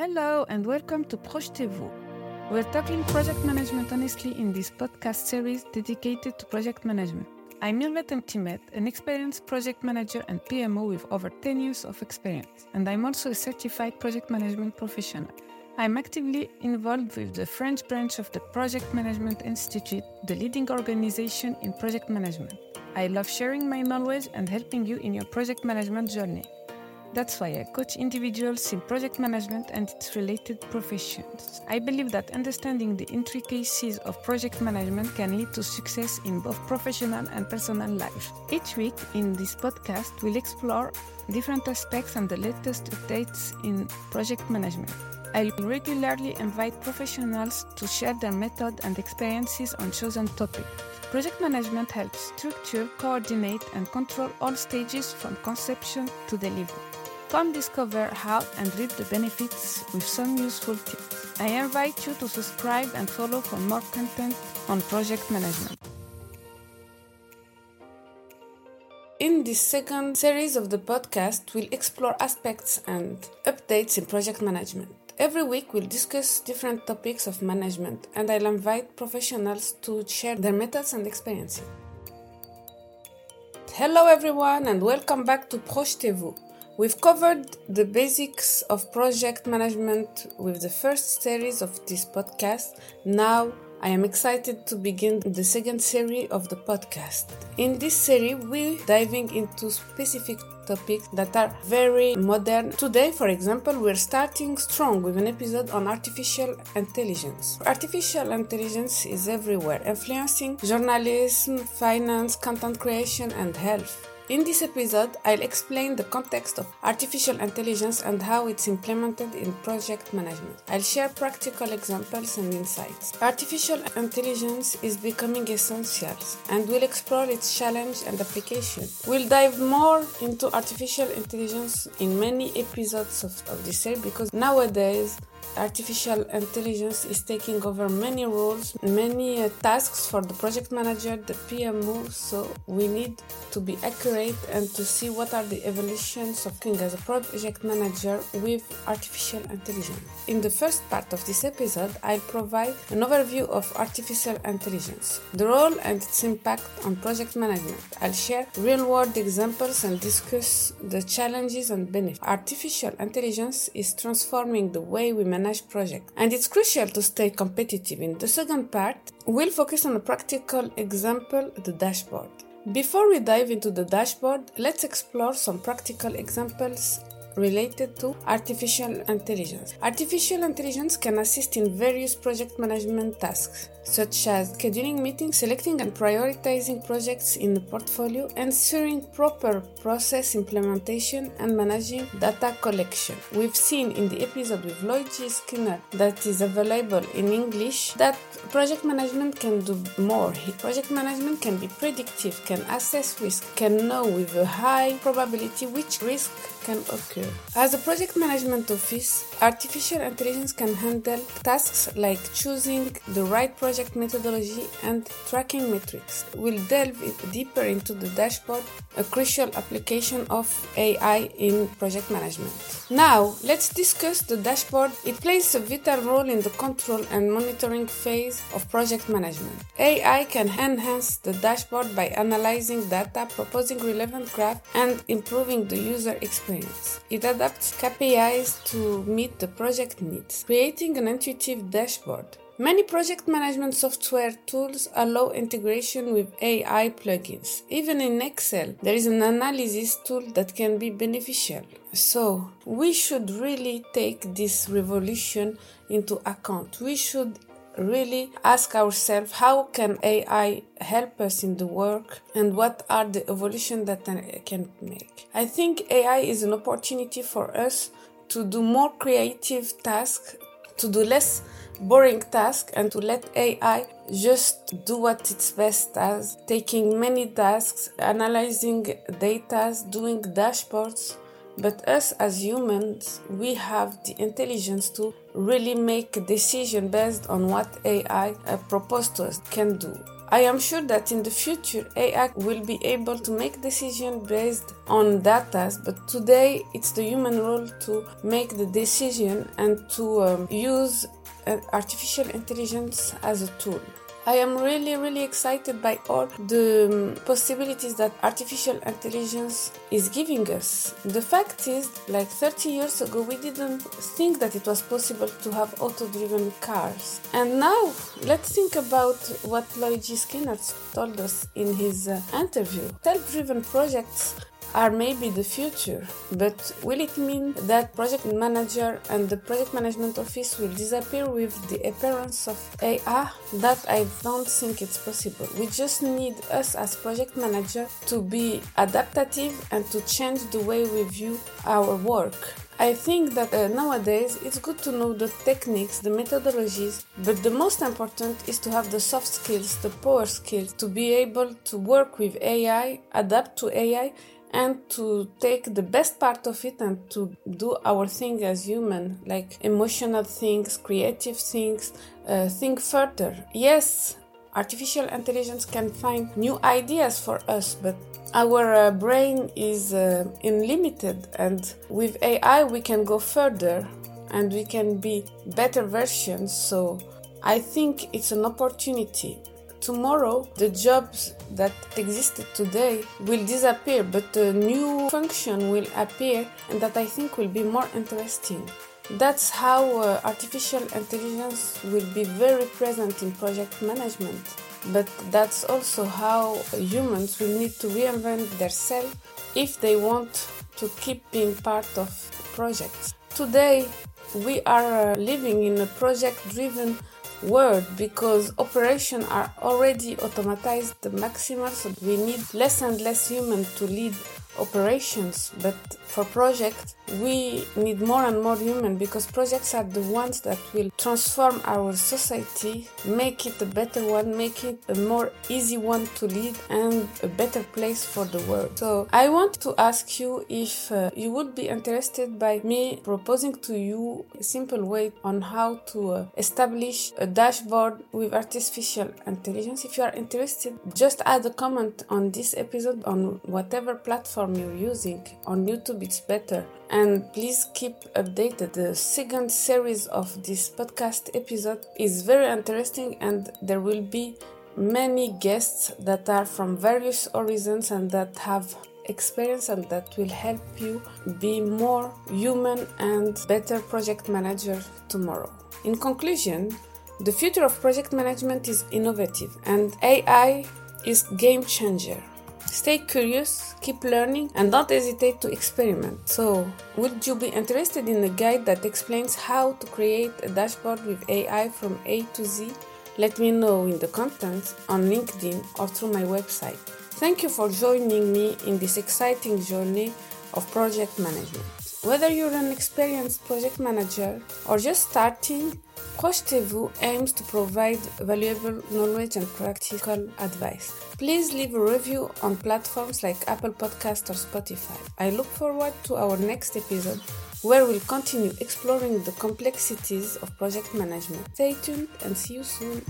Hello and welcome to Projetez-vous. We're tackling project management honestly in this podcast series dedicated to project management. I'm Mirvet Mtimet, an experienced project manager and PMO with over 10 years of experience, and I'm also a certified project management professional. I'm actively involved with the French branch of the Project Management Institute, the leading organization in project management. I love sharing my knowledge and helping you in your project management journey. That's why I coach individuals in project management and its related professions. I believe that understanding the intricacies of project management can lead to success in both professional and personal life. Each week in this podcast, we'll explore different aspects and the latest updates in project management. I regularly invite professionals to share their method and experiences on chosen topics. Project management helps structure, coordinate, and control all stages from conception to delivery. Come discover how and reap the benefits with some useful tips. I invite you to subscribe and follow for more content on project management. In this second series of the podcast, we'll explore aspects and updates in project management. Every week, we'll discuss different topics of management, and I'll invite professionals to share their methods and experiences. Hello, everyone, and welcome back to Projetez-vous. We've covered the basics of project management with the first series of this podcast. Now, I am excited to begin the second series of the podcast. In this series, we're diving into specific topics that are very modern. Today, for example, we're starting strong with an episode on artificial intelligence. Artificial intelligence is everywhere, influencing journalism, finance, content creation, and health. In this episode, I'll explain the context of artificial intelligence and how it's implemented in project management. I'll share practical examples and insights. Artificial intelligence is becoming essential and we'll explore its challenge and application. We'll dive more into artificial intelligence in many episodes of, of this series because nowadays artificial intelligence is taking over many roles, many uh, tasks for the project manager, the PMO. So we need to be accurate and to see what are the evolutions of working as a project manager with artificial intelligence. In the first part of this episode, I'll provide an overview of artificial intelligence, the role and its impact on project management. I'll share real-world examples and discuss the challenges and benefits. Artificial intelligence is transforming the way we manage projects, and it's crucial to stay competitive. In the second part, we'll focus on a practical example, the dashboard. Before we dive into the dashboard, let's explore some practical examples related to artificial intelligence. Artificial intelligence can assist in various project management tasks, such as scheduling meetings, selecting and prioritizing projects in the portfolio, ensuring proper process implementation, and managing data collection. We've seen in the episode with Lloyd G. Skinner that is available in English that project management can do more. Project management can be predictive, can assess risk, can know with a high probability which risk can occur. As a project management office, artificial intelligence can handle tasks like choosing the right project methodology and tracking metrics. We'll delve deeper into the dashboard, a crucial application of AI in project management. Now, let's discuss the dashboard. It plays a vital role in the control and monitoring phase of project management. AI can enhance the dashboard by analyzing data, proposing relevant graphs, and improving the user experience. It adapts KPIs to meet the project needs, creating an intuitive dashboard. Many project management software tools allow integration with AI plugins. Even in Excel, there is an analysis tool that can be beneficial. So, we should really take this revolution into account. We should really ask ourselves how can AI help us in the work and what are the evolution that can make. I think AI is an opportunity for us to do more creative tasks, to do less boring tasks and to let AI just do what it's best as, taking many tasks, analyzing data, doing dashboards. But us as humans, we have the intelligence to really make a decision based on what AI uh, proposed to us can do. I am sure that in the future AI will be able to make decisions based on data, but today it's the human role to make the decision and to um, use uh, artificial intelligence as a tool. I am really, really excited by all the um, possibilities that artificial intelligence is giving us. The fact is, like 30 years ago, we didn't think that it was possible to have auto driven cars. And now, let's think about what Luigi Skinner told us in his uh, interview. Self driven projects are maybe the future, but will it mean that project manager and the project management office will disappear with the appearance of AI? That I don't think it's possible. We just need us as project manager to be adaptive and to change the way we view our work. I think that uh, nowadays it's good to know the techniques, the methodologies, but the most important is to have the soft skills, the power skills, to be able to work with AI, adapt to AI, and to take the best part of it and to do our thing as human like emotional things creative things uh, think further. Yes artificial intelligence can find new ideas for us but our uh, brain is uh, unlimited and with ai we can go further and we can be better versions so i think it's an opportunity tomorrow the jobs that existed today will disappear but a new function will appear and that i think will be more interesting. That's how uh, artificial intelligence will be very present in project management. But that's also how humans will need to reinvent themselves if they want to keep being part of projects. Today we are uh, living in a project driven word because operations are already automatized the maximal so we need less and less human to lead operations but for projects we need more and more human because projects are the ones that will transform our society make it a better one make it a more easy one to lead and a better place for the world. So i want to ask you if uh, you would be interested by me proposing to you a simple way on how to uh, establish a dashboard with artificial intelligence. If you are interested just add a comment on this episode on whatever platform you're using on youtube it's better and please keep updated. The second series of this podcast episode is very interesting, and there will be many guests that are from various horizons and that have experience and that will help you be more human and better project manager tomorrow. In conclusion, the future of project management is innovative and AI is game changer. Stay curious, keep learning, and don't hesitate to experiment. So, would you be interested in a guide that explains how to create a dashboard with AI from A to Z? Let me know in the comments on LinkedIn or through my website. Thank you for joining me in this exciting journey of project management. Whether you're an experienced project manager or just starting, Projetez-vous aims to provide valuable knowledge and practical advice. Please leave a review on platforms like Apple Podcast or Spotify. I look forward to our next episode where we'll continue exploring the complexities of project management. Stay tuned and see you soon.